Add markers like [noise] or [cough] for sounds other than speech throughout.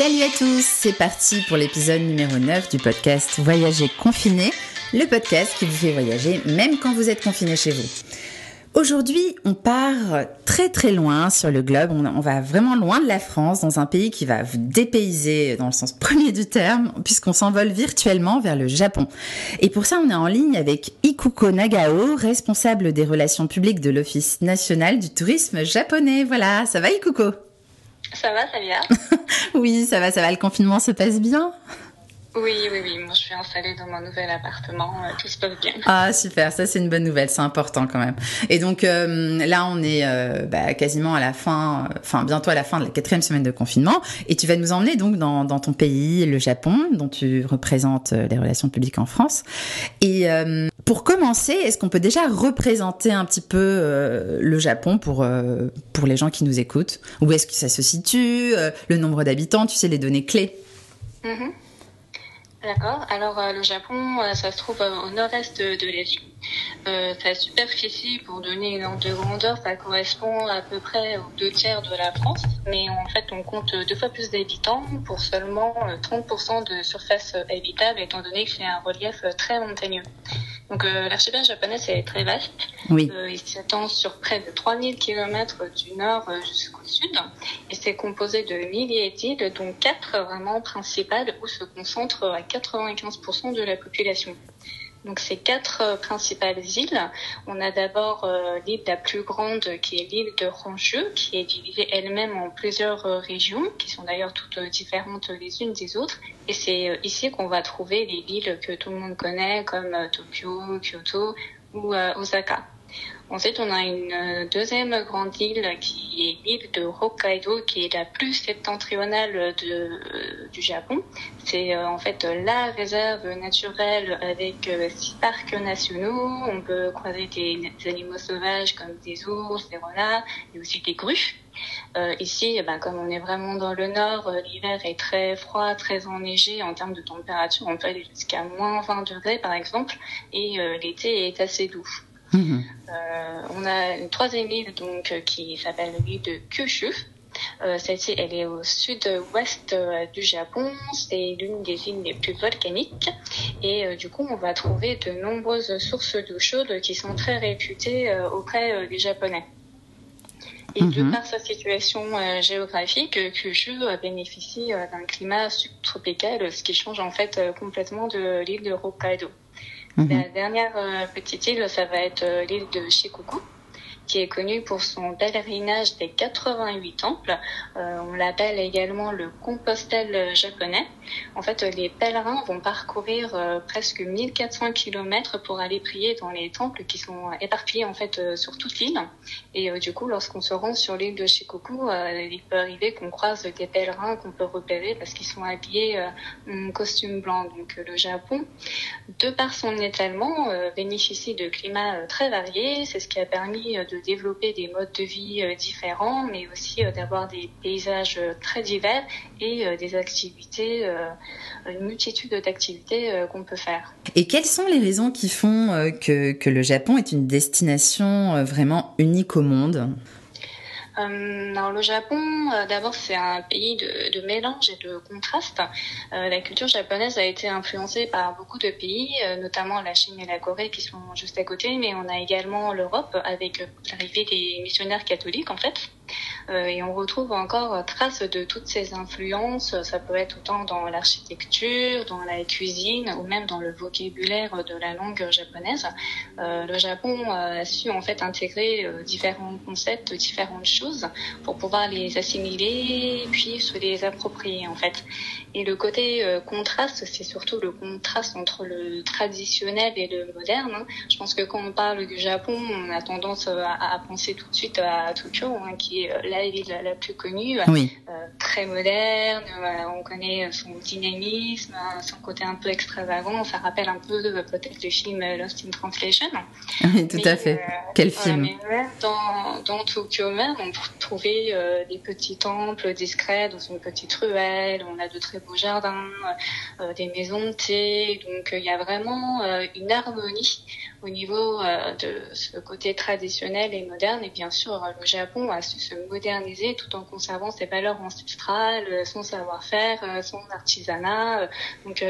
Salut à tous, c'est parti pour l'épisode numéro 9 du podcast Voyager confiné, le podcast qui vous fait voyager même quand vous êtes confiné chez vous. Aujourd'hui, on part très très loin sur le globe, on, va vraiment loin de la France, dans un pays qui va vous dépayser dans le sens [laughs] premier du terme, puisqu'on s'envole virtuellement vers le Japon. Et pour ça, on est en ligne avec Ikuko Nagao, responsable des relations publiques de l'Office national du tourisme japonais. Voilà, ça va Ikuko Ça va, ça va [laughs] Oui, ça va, ça va, le confinement se passe bien oui, oui, oui. Moi, je suis installée dans mon nouvel appartement. Euh, tout se passe bien. Ah, super. Ça, c'est une bonne nouvelle. C'est important quand même. Et donc, euh, là, on est euh, bah, quasiment à la fin, enfin, bientôt à la fin de la quatrième semaine de confinement. Et tu vas nous emmener donc dans, dans ton pays, le Japon, dont tu représentes les relations publiques en France. Et pour commencer, est-ce qu'on peut déjà représenter un petit peu le Japon pour, pour les gens qui nous écoutent? Où est-ce que ça se situe Le nombre d'habitants, tu sais, les données clés? Mm-hmm. D'accord. Alors euh, le Japon, euh, ça se trouve euh, au nord-est de, l'Asie. sa superficie, pour donner une ordre de grandeur, ça correspond à peu près aux deux tiers de la France. Mais en fait, on compte deux fois plus d'habitants pour seulement 30% de surface habitable, étant donné que c'est un relief très montagneux. Donc euh, l'archipel japonais est très vaste. Oui. Euh, il s'étend sur près de 3000 km du nord euh, jusqu'au sud et c'est composé de milliers d'îles dont quatre vraiment principales où se concentre à 95% de la population. Donc ces quatre euh, principales îles, on a d'abord euh, l'île la plus grande qui est l'île de Honshu, qui est divisée elle-même en plusieurs euh, régions, qui sont d'ailleurs toutes différentes les unes des autres. Et c'est ici qu'on va trouver les villes que tout le monde connaît, comme Tokyo, Kyoto ou Osaka. Ensuite, on a une euh, deuxième grande île qui est l'île de Hokkaido, qui est la plus septentrionale euh, du Japon. C'est euh, en fait la réserve naturelle avec six parcs nationaux. On peut croiser des, animaux sauvages comme des ours, des renards et aussi des grues. Ici, eh ben, comme on est vraiment dans le nord, l'hiver est très froid, très enneigé en termes de température. On peut aller jusqu'à moins 20 degrés par exemple, et l'été est assez doux. Euh, on a une troisième île donc euh, qui s'appelle l'île de Kyushu. Euh, celle-ci, elle est au sud-ouest du Japon. C'est l'une des îles les plus volcaniques. Et du coup, on va trouver de nombreuses sources d'eau chaude qui sont très réputées auprès des Japonais. Et de mhm. par sa situation géographique, Kyushu bénéficie d'un climat subtropical, ce qui change en fait complètement de l'île de Hokkaido. La mhm. dernière euh, petite île, ça va être euh, l'île de Shikoku qui est connu pour son pèlerinage des 88 temples. Euh, on l'appelle également le Compostelle japonais. En fait, les pèlerins vont parcourir euh, presque 1400 km pour aller prier dans les temples qui sont éparpillés en fait euh, sur toute l'île. Et du coup, lorsqu'on se rend sur l'île de Shikoku, il peut arriver qu'on croise des pèlerins qu'on peut repérer parce qu'ils sont habillés en costume blanc. Donc le Japon, de par son étalement, bénéficie de climats très variés. C'est ce qui a permis de développer des modes de vie euh, différents, mais aussi euh, d'avoir des paysages euh, très divers et des activités, une multitude d'activités qu'on peut faire. Et quelles sont les raisons qui font que, que le Japon est une destination vraiment unique au monde? Alors le Japon, euh, d'abord c'est un pays de, de, mélange et de contraste. Euh, la culture japonaise a été influencée par beaucoup de pays, notamment la Chine et la Corée qui sont juste à côté, mais on a également l'Europe avec l'arrivée des missionnaires catholiques en fait. Euh, et on retrouve encore trace de toutes ces influences. Ça peut être autant dans l'architecture, dans la cuisine ou même dans le vocabulaire de la langue japonaise. Euh, le Japon euh, a su en fait intégrer différents concepts, différentes choses pour pouvoir les assimiler puis se les approprier en fait. Et le côté contraste, c'est surtout le contraste entre le traditionnel et le moderne. Hein. Je pense que quand on parle du Japon, on a tendance à, penser tout de suite à Tokyo, hein, qui est la ville la plus connue, euh, très moderne, on connaît son dynamisme, son côté un peu extravagant, ça rappelle un peu peut-être le film Lost in Translation. Oui, tout à fait. Euh, Quel film dans, dans Tokyo même, on peut trouver euh, des petits temples discrets dans une petite ruelle, on a de très beaux jardins, des maisons de thé, donc il y a vraiment une harmonie au niveau de ce côté traditionnel et moderne. Et bien sûr, le Japon a su se moderniser tout en conservant ses valeurs ancestrales, son savoir-faire, son artisanat. Donc,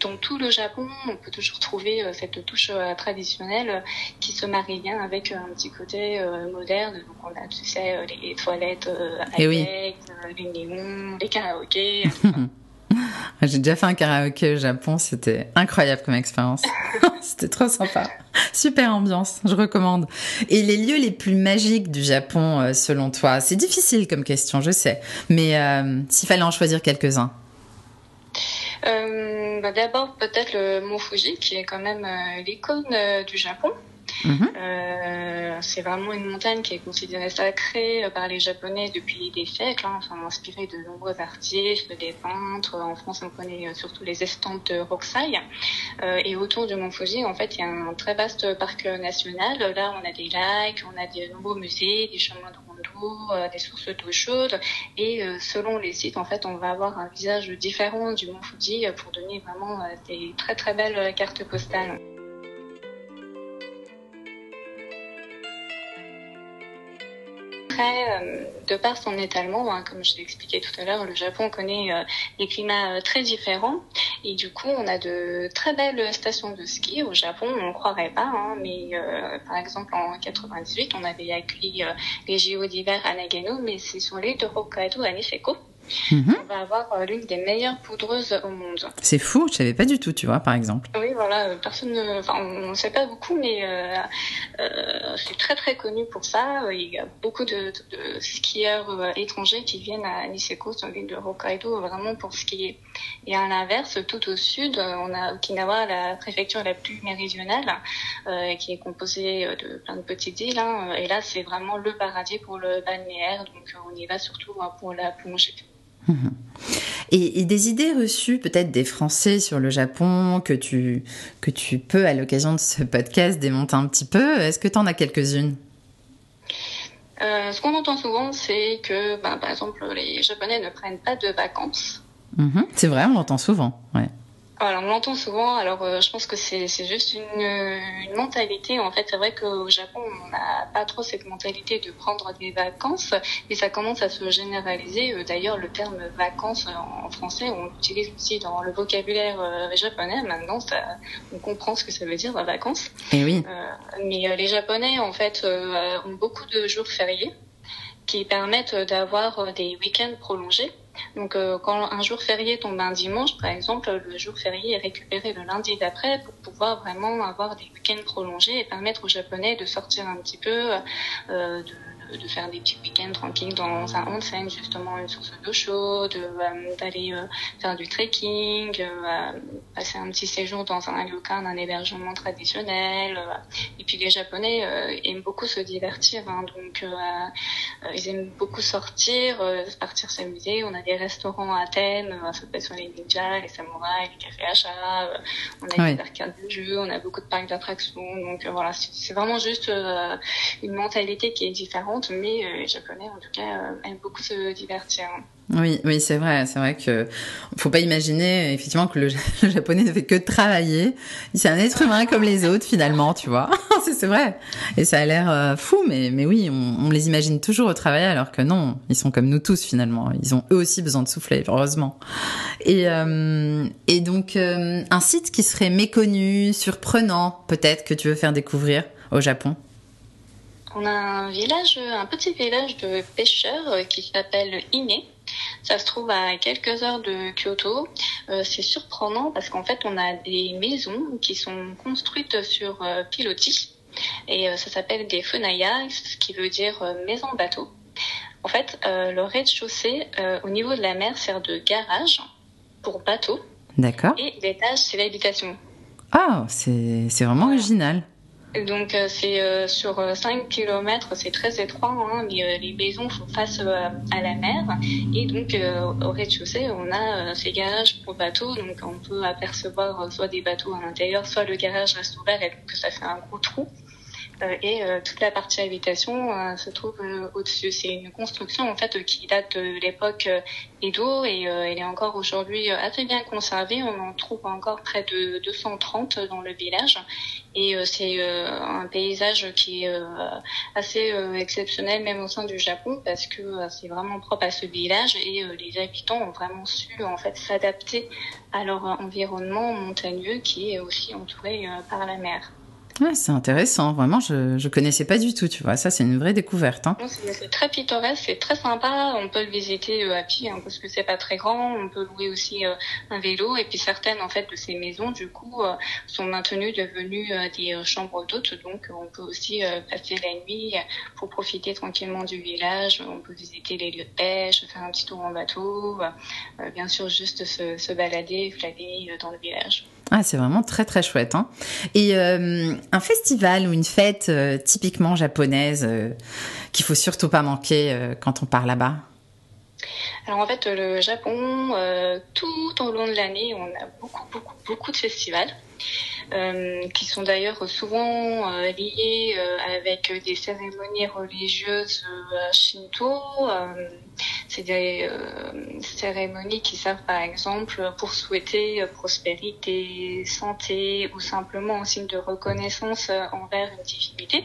dans tout le Japon, on peut toujours trouver cette touche traditionnelle qui se marie bien avec un petit côté moderne. Donc, on a, tu sais, les toilettes Et avec, les néons, les karaokés. [laughs] J'ai déjà fait un karaoké au Japon, c'était incroyable comme expérience. [laughs] c'était trop sympa. Super ambiance, je recommande. Et les lieux les plus magiques du Japon, euh, selon toi? C'est difficile comme question, je sais. Mais euh, s'il fallait en choisir quelques-uns euh, bah D'abord, peut-être le mont Fuji, qui est quand même l'icône du Japon. Mhm. Euh, c'est vraiment une montagne qui est considérée sacrée par les Japonais depuis des siècles, hein, enfin, inspirée de nombreux artistes, des peintres. En France, on connaît surtout les estampes de Rokusai. Euh, et autour du Mont Fuji, en fait, il y a un très vaste parc national. Là, on a des lacs, on a de nombreux musées, des chemins de rando, euh, des sources d'eau chaude. Et euh, selon les sites, en fait, on va avoir un visage différent du Mont Fuji pour donner vraiment des très très belles cartes postales. Euh, de par son étalement, hein, comme je l'ai expliqué tout à l'heure, le Japon connaît euh, des climats euh, très différents. Et du coup, on a de très belles stations de ski au Japon, on ne croirait pas, hein, mais par exemple en 98, on avait accueilli les JO d'hiver à Nagano, mais c'est sur l'île de Hokkaido à Niseko. Mhm. On va avoir euh, l'une des meilleures poudreuses au monde. C'est fou, je savais pas du tout, tu vois, par exemple. Oui, voilà, euh, personne, enfin, on ne sait pas beaucoup, mais euh, euh, c'est très très connu pour ça. Il y a beaucoup de, de, skieurs étrangers qui viennent à Niseko, sur l'île de Hokkaido, vraiment pour skier. Et à l'inverse, tout au sud, on a Okinawa, la préfecture la plus méridionale, euh, qui est composée de plein de petites îles. Hein. Et là, c'est vraiment le paradis pour le balnéaire, donc on y va surtout hein, pour la plongée. Et, des idées reçues peut-être des Français sur le Japon que tu, que tu peux, à l'occasion de ce podcast, démonter un petit peu. Est-ce que tu en as quelques-unes? Euh, Ce qu'on entend souvent, c'est que, ben, par exemple, les Japonais ne prennent pas de vacances. Mhm. c'est vrai, on l'entend souvent. Ouais. Alors, on l'entend souvent. Alors, euh, je pense que c'est juste une, une, mentalité. En fait, c'est vrai qu'au Japon, on n'a pas trop cette mentalité de prendre des vacances, mais ça commence à se généraliser. Euh, d'ailleurs, le terme vacances en français, on l'utilise aussi dans le vocabulaire euh, japonais. Maintenant, ça, on comprend ce que ça veut dire, vacances. Et eh oui. mais les Japonais, en fait, ont beaucoup de jours fériés qui permettent d'avoir des week-ends prolongés. Donc, euh, quand un jour férié tombe un dimanche, par exemple, le jour férié est récupéré le lundi d'après pour pouvoir vraiment avoir des week-ends prolongés et permettre aux Japonais de sortir un petit peu, euh, de de faire des petits week-ends tranquilles dans un onsen, justement une source d'eau chaude, euh, d'aller euh, faire du trekking, euh, passer un petit séjour dans un ryokan, un hébergement traditionnel. et puis les Japonais aiment beaucoup se divertir, hein, donc ils aiment beaucoup sortir, partir s'amuser. On a des restaurants à thème, ça peut être sur les ninjas, les samouraïs, les cafés achats. on a des arcades de jeux, on a beaucoup de parcs d'attractions. Donc voilà, c'est vraiment juste une mentalité qui est différente mais euh, les Japonais, en tout cas, euh, aiment beaucoup se divertir. Oui, oui, c'est vrai, c'est vrai que faut pas imaginer effectivement que le, [laughs] japonais ne fait que travailler. C'est un être humain comme les autres finalement, tu vois. [laughs] c'est vrai. Et ça a l'air euh, fou, mais mais oui, on, les imagine toujours au travail alors que non, ils sont comme nous tous finalement. Ils ont eux aussi besoin de souffler, heureusement. Et et donc un site qui serait méconnu, surprenant, peut-être que tu veux faire découvrir au Japon? On a un village, un petit village de pêcheurs euh, qui s'appelle Ine. Ça se trouve à quelques heures de Kyoto. Euh, c'est surprenant parce qu'en fait, on a des maisons qui sont construites sur euh, pilotis. Et ça s'appelle des funaya, ce qui veut dire maison bateau. En fait, le rez-de-chaussée au niveau de la mer sert de garage pour bateau. D'accord. Et l'étage, c'est l'habitation. Ah, c'est vraiment original. Donc euh, c'est euh, sur 5 euh, km, c'est très étroit, hein, mais les maisons font face à la mer. Et donc au rez-de-chaussée, on a ces garages pour bateaux, donc on peut apercevoir soit des bateaux à l'intérieur, soit le garage reste ouvert et donc ça fait un gros trou. Et toute la partie habitation se trouve au-dessus. C'est une construction en fait qui date de l'époque Edo et elle est encore aujourd'hui assez bien conservée. On en trouve encore près de 230 dans le village et c'est un paysage qui est assez exceptionnel même au sein du Japon parce que c'est vraiment propre à ce village et les habitants ont vraiment su en fait s'adapter à leur environnement montagneux qui est aussi entouré euh, par la mer c'est intéressant, vraiment, je ne connaissais pas du tout, tu vois, ça c'est une vraie découverte. Hein. C'est très pittoresque, c'est très sympa, on peut le visiter euh, à pied hein, parce que c'est pas très grand, on peut louer aussi euh, un vélo et puis certaines en fait de ces maisons du coup euh, sont maintenues devenues des chambres d'hôtes, donc on peut aussi passer la nuit pour profiter tranquillement du village, on peut visiter les lieux de pêche, faire un petit tour en bateau, bien sûr juste se, se balader, flâner dans le village. Ah, c'est vraiment très très chouette. Hein. Et euh, un festival ou une fête euh, typiquement japonaise euh, qu'il faut surtout pas manquer quand on part là-bas? Alors en fait, le Japon, tout au long de l'année, on a beaucoup, beaucoup, beaucoup de festivals. Euh, qui sont d'ailleurs souvent euh, liées euh, avec des cérémonies religieuses shinto. c'est des cérémonies qui servent par exemple pour souhaiter prospérité, santé ou simplement en signe de reconnaissance envers une divinité.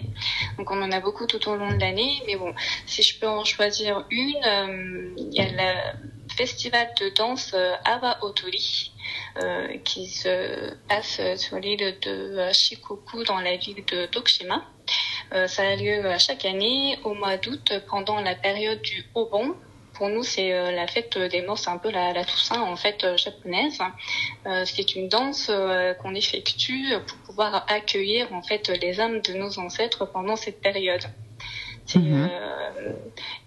Donc on en a beaucoup tout au long de l'année, mais bon, si je peux en choisir une, il y a le festival de danse Awa Otori euh, qui se passe sur l'île de Shikoku dans la ville de Tokushima. Euh, ça a lieu chaque année au mois d'août pendant la période du Obon, pour nous, c'est euh, la fête des morts, c'est un peu la, la, Toussaint en fait japonaise. c'est une danse qu'on effectue pour pouvoir accueillir en fait les âmes de nos ancêtres pendant cette période. C'est mhm. euh,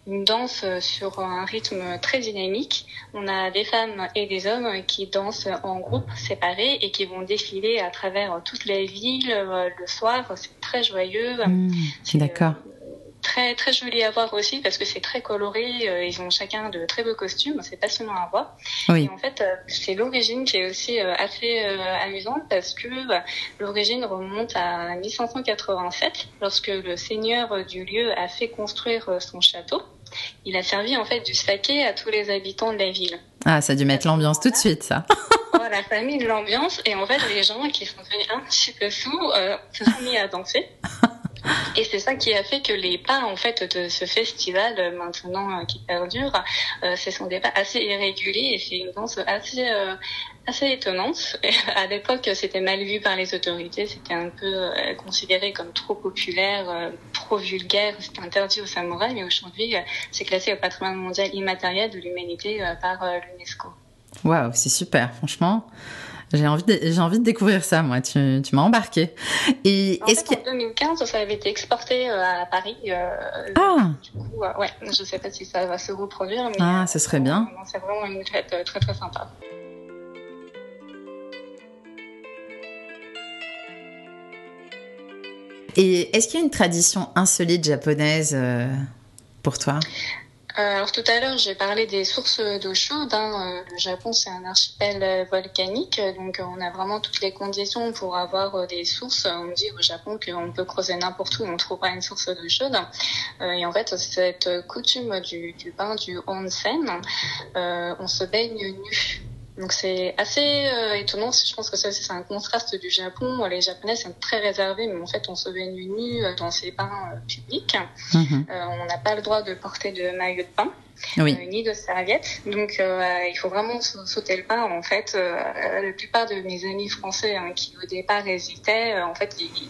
une danse sur un rythme très dynamique. On a des femmes et des hommes qui dansent en groupe séparés et qui vont défiler à travers toute la ville euh, le soir. C'est très joyeux. Mhm. D'accord. Euh, très très joli à voir aussi parce que c'est très coloré. Euh, ils ont chacun de très beaux costumes. C'est passionnant à voir. Oui. Et en fait, euh, c'est l'origine qui est aussi euh, assez amusante parce que bah, l'origine remonte à 1587 lorsque le seigneur du lieu a fait construire son château. Il a servi en fait du saké à tous les habitants de la ville. Ah, ça a dû mettre l'ambiance tout de suite, ça. [laughs] voilà, ça a mis de l'ambiance et en fait les gens qui sont devenus un petit peu sous se sont mis à danser. [laughs] Et c'est ça qui a fait que les pas en fait de ce festival euh, maintenant euh, qui perdure, euh, ce sont des pas assez irréguliers et c'est une danse assez assez étonnante. [laughs] à l'époque, c'était mal vu par les autorités, c'était un peu considéré comme trop populaire, trop vulgaire, c'était interdit aux samouraïs, mais aujourd'hui, c'est classé au patrimoine mondial immatériel de l'humanité par l'UNESCO. Waouh, c'est super, franchement. J'ai envie, de, j'ai envie de découvrir ça, moi. Tu, tu m'as embarqué. Et en est-ce fait, en 2015, ça avait été exporté euh, à Paris. Euh, ah. Du coup, euh, ouais, je sais pas si ça va se reproduire, mais ah, ce serait bien. C'est vraiment une fête très très sympa. Et est-ce qu'il y a une tradition insolite japonaise pour toi? euh, alors tout à l'heure, j'ai parlé des sources d'eau chaude. Hein. Euh, le Japon, c'est un archipel euh, volcanique, donc on a vraiment toutes les conditions pour avoir des sources. On dit au Japon qu'on peut creuser n'importe où, on trouvera une source d'eau chaude. Et en fait, cette coutume du, du bain du onsen, on se baigne nu. Donc c'est assez euh, étonnant. Je pense que ça c'est un contraste du Japon. Les Japonais sont très réservés, mais en fait on se baigne nu euh, dans ces bains euh, publics. Mhm. on n'a pas le droit de porter de maillot de bain. ni de serviette. Donc il faut vraiment sauter le pas. En fait, la plupart de mes amis français hein, qui au départ hésitaient, en fait, ils,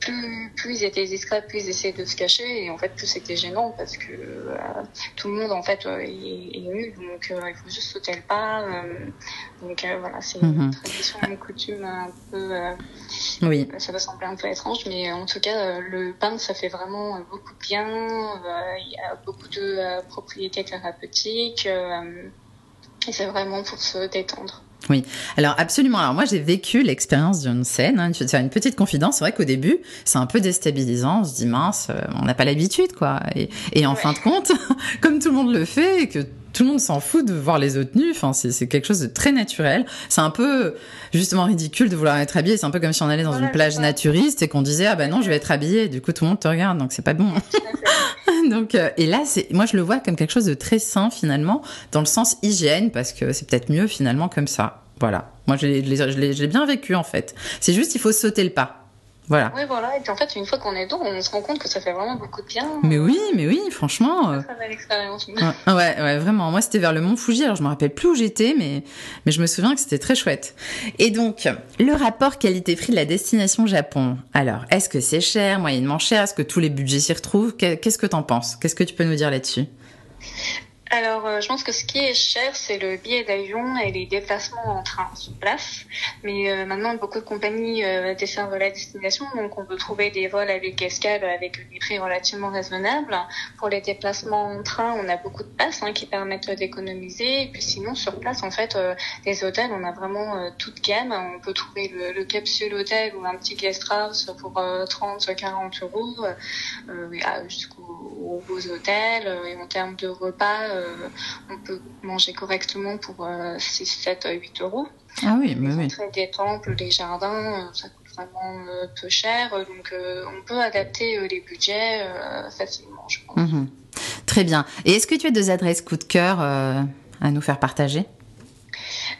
plus, plus ils étaient discrets, plus ils essayaient de se cacher, et en fait, plus c'était gênant parce que euh, tout le monde en fait euh, est, est, nu, donc euh, il faut juste sauter le pas. donc voilà, c'est une mhm. tradition, une coutume un peu. oui. Ça va sembler un peu étrange, mais en tout cas, le pain, ça fait vraiment beaucoup de bien. Il y a beaucoup de propriétés thérapeutiques, et c'est vraiment pour se détendre. Oui, alors absolument. Alors moi j'ai vécu l'expérience d'une scène. Hein. Je vais te faire une petite confidence. C'est vrai qu'au début c'est un peu déstabilisant. On se dit mince, euh, on n'a pas l'habitude quoi. Et, et en Ouais. fin de compte, [laughs] comme tout le monde le fait et que tout le monde s'en fout de voir les autres nus. Enfin, c'est c'est quelque chose de très naturel. C'est un peu justement ridicule de vouloir être habillé. C'est un peu comme si on allait dans Voilà, une plage naturiste et qu'on disait ah ben non je vais être habillé. Du coup tout le monde te regarde donc c'est pas bon. [laughs] Donc, euh, et là, c'est, moi, je le vois comme quelque chose de très sain finalement, dans le sens hygiène, parce que c'est peut-être mieux finalement comme ça. Voilà. Moi, je l'ai bien vécu en fait. C'est juste, il faut sauter le pas. Voilà. Oui, voilà. Et puis en fait, une fois qu'on est dedans, on se rend compte que ça fait vraiment beaucoup de bien. Mais oui, mais oui, franchement. euh, expérience. ouais, ouais, ouais, vraiment. Moi, c'était vers le Mont Fuji. Alors, je me rappelle plus où j'étais, mais, mais je me souviens que c'était très chouette. Et donc, le rapport qualité-prix de la destination Japon. Alors, est-ce que c'est cher, moyennement cher? Est-ce que tous les budgets s'y retrouvent? Qu'est- Qu'est-ce que t'en penses? Qu'est-ce que tu peux nous dire là-dessus? Alors, euh, je pense que ce qui est cher, c'est le billet d'avion et les déplacements en train sur place. Mais euh, maintenant, beaucoup de compagnies euh, desservent la destination, donc on peut trouver des vols avec escale avec des prix relativement raisonnables. Pour les déplacements en train, on a beaucoup de passes hein, qui permettent d'économiser. Et puis sinon, sur place, en fait, euh, les hôtels, on a vraiment euh, toute gamme. On peut trouver le, le capsule hôtel ou un petit guest house pour euh, 30, 40 euros, euh, euh, à- jusqu'aux aux beaux hôtels. Euh, Et en termes de repas, euh, on peut manger correctement pour euh, 6, 7, 8 euros. Ah oui, mais oui. des temples, les jardins, euh, ça coûte vraiment peu cher. Donc, on peut adapter les budgets facilement, je pense. Mhm. Très bien. Et est-ce que tu as deux adresses coup de cœur à nous faire partager?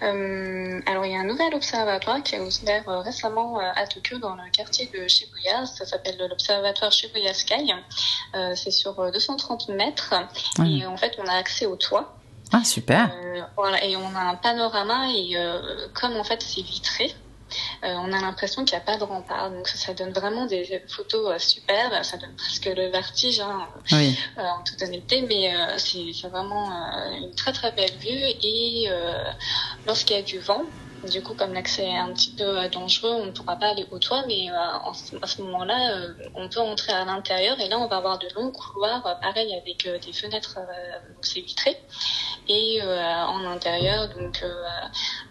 Alors, il y a un nouvel observatoire qui a ouvert euh, récemment euh, à Tokyo, dans le quartier de Shibuya. Ça s'appelle l'observatoire Shibuya Sky. Euh, c'est sur euh, 230 mètres. Et en fait, on a accès au toit. Ah, super. Euh, voilà, et on a un panorama et euh, comme en fait c'est vitré, euh, on a l'impression qu'il n'y a pas de rempart. Donc ça, ça donne vraiment des photos euh, super. Ça donne presque le vertige hein, Oui. euh, en toute honnêteté, mais euh, c'est vraiment euh, une très très belle vue. Et euh, lorsqu'il y a du vent, du coup, comme l'accès est un petit peu euh, dangereux, on ne pourra pas aller au toit, mais euh, à ce moment-là, euh, on peut entrer à l'intérieur et là, on va avoir de longs couloirs, pareil avec des fenêtres, donc c'est vitré. Et en intérieur, donc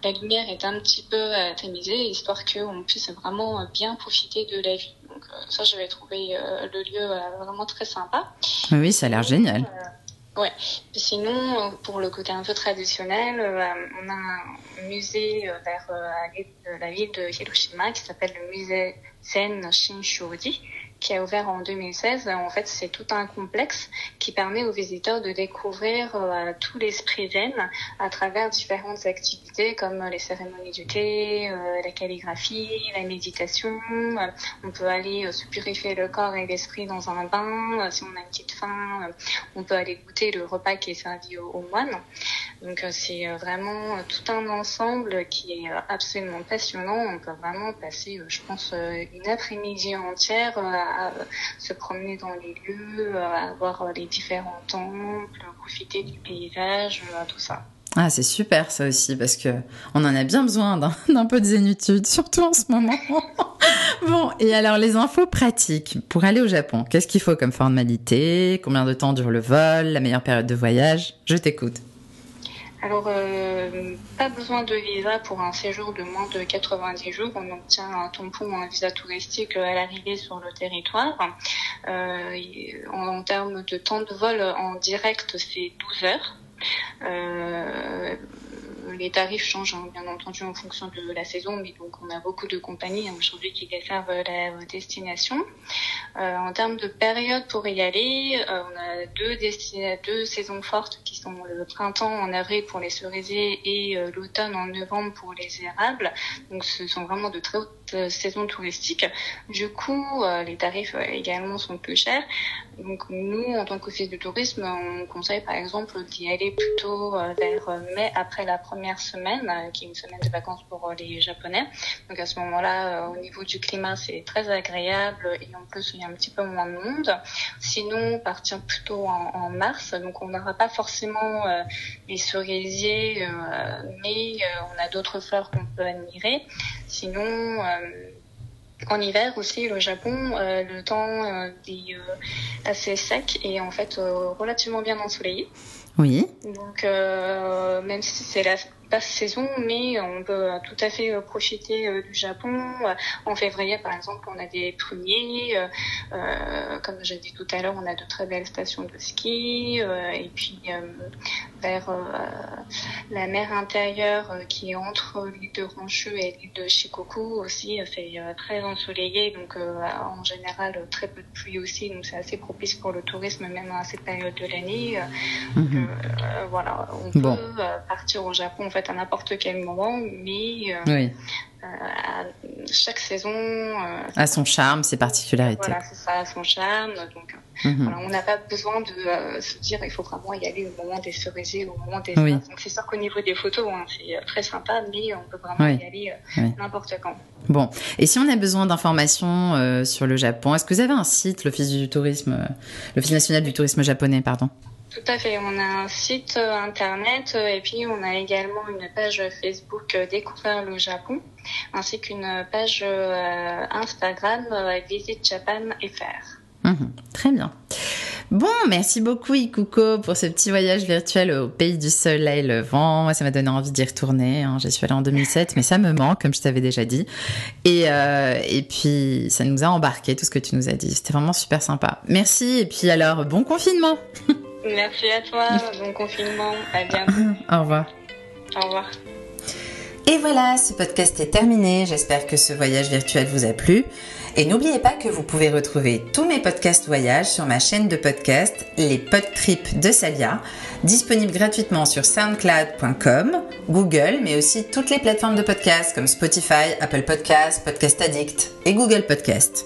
la lumière est un petit peu tamisée, histoire qu'on puisse vraiment bien profiter de la vue. Donc ça, je vais trouver le lieu vraiment très sympa. Oui, oui, ça a l'air génial. Ouais. Sinon, pour le côté un peu traditionnel, euh, on a un musée euh, vers euh, la ville de Hiroshima qui s'appelle le musée Zen Shinshoji, qui a ouvert en 2016. En fait, c'est tout un complexe qui permet aux visiteurs de découvrir euh, tout l'esprit zen à travers différentes activités comme les cérémonies du thé, euh, la calligraphie, la méditation. Euh, On peut aller euh, se purifier le corps et l'esprit dans un bain. Euh, Si on a une petite faim, euh, on peut aller goûter le repas qui est servi aux, moines. Donc euh, c'est euh, vraiment euh, tout un ensemble qui est euh, absolument passionnant. On peut vraiment passer, euh, je pense, euh, une après-midi entière euh, euh, se promener dans les lieux, euh, à voir euh, les différents temples, profiter du paysage, euh, tout ça. Ah, c'est super ça aussi, parce que on en a bien besoin d'un [laughs] peu de zénitude, [laughs] surtout en ce moment. [laughs] bon, et alors les infos pratiques pour aller au Japon, qu'est-ce qu'il faut comme formalité? Combien de temps dure le vol? La meilleure période de voyage? Je t'écoute. Alors, euh, pas besoin de visa pour un séjour de moins de 90 jours. On obtient un tampon un visa touristique à l'arrivée sur le territoire. Euh, en, en termes de temps de vol en direct, c'est 12 heures. Euh, les tarifs changent hein, bien entendu en fonction de la saison, mais donc on a beaucoup de compagnies hein, aujourd'hui qui desservent la destination. Euh, en termes de période pour y aller, euh, on a deux, deux saisons fortes qui sont le printemps en avril pour les cerisiers et euh, l'automne en novembre pour les érables. Donc ce sont vraiment de très hautes euh, saisons touristiques. Du coup, euh, les tarifs euh, également sont plus chers. Donc nous, en tant qu'office de tourisme, on conseille par exemple d'y aller plutôt vers mai après la première semaine, qui est une semaine de vacances pour les Japonais. Donc à ce moment-là, au niveau du climat, c'est très agréable et en plus il y a un petit peu moins de monde. Sinon, partir plutôt en, en mars, donc on n'aura pas forcément euh, les cerisiers, euh, mais euh, on a d'autres fleurs qu'on peut admirer. Sinon, euh, en hiver aussi, le Japon, euh, le temps euh, est euh, assez sec et en fait euh, relativement bien ensoleillé. Oui. Donc, euh, même si c'est la basse saison, mais on peut tout à fait profiter du Japon. En février, par exemple, on a des pruniers. comme j'ai dit tout à l'heure, on a de très belles stations de ski. et puis vers la mer intérieure qui est entre l'île de Ranchu et l'île de Shikoku aussi, c'est très ensoleillé, donc en général très peu de pluie aussi, donc c'est assez propice pour le tourisme même à cette période de l'année. Mhm. voilà, on peut partir au Japon fait à n'importe quel moment, mais oui. à chaque saison a son charme, ses particularités. Voilà, c'est ça, son charme. Donc, mhm. voilà, on n'a pas besoin de se dire il faut vraiment y aller au moment des cerisiers, au moment des. Oui. C'est sûr qu'au niveau des photos, hein, c'est très sympa, mais on peut vraiment y aller n'importe quand. Bon, et si on a besoin d'informations sur le Japon, est-ce que vous avez un site, l'Office du tourisme, l'Office national du tourisme japonais, pardon? Tout à fait. On a un site euh, internet euh, et puis on a également une page Facebook euh, Découvrir le Japon ainsi qu'une page Instagram Visit Japan FR. Mhm, très bien. Bon, merci beaucoup Ikuko pour ce petit voyage virtuel au pays du soleil levant. Moi, ça m'a donné envie d'y retourner. Hein. J'y suis allée en 2007, mais ça me manque, comme je t'avais déjà dit. Et, et puis, ça nous a embarqué, tout ce que tu nous as dit. C'était vraiment super sympa. Merci, et puis alors, bon confinement [laughs] Merci à toi, bon confinement, à bientôt. Au revoir. Au revoir. Et voilà, ce podcast est terminé. J'espère que ce voyage virtuel vous a plu. Et n'oubliez pas que vous pouvez retrouver tous mes podcasts voyages sur ma chaîne de podcast, les Podtrips de Salia, disponible gratuitement sur soundcloud.com, Google, mais aussi toutes les plateformes de podcasts comme Spotify, Apple Podcasts, Podcast Addict et Google Podcasts.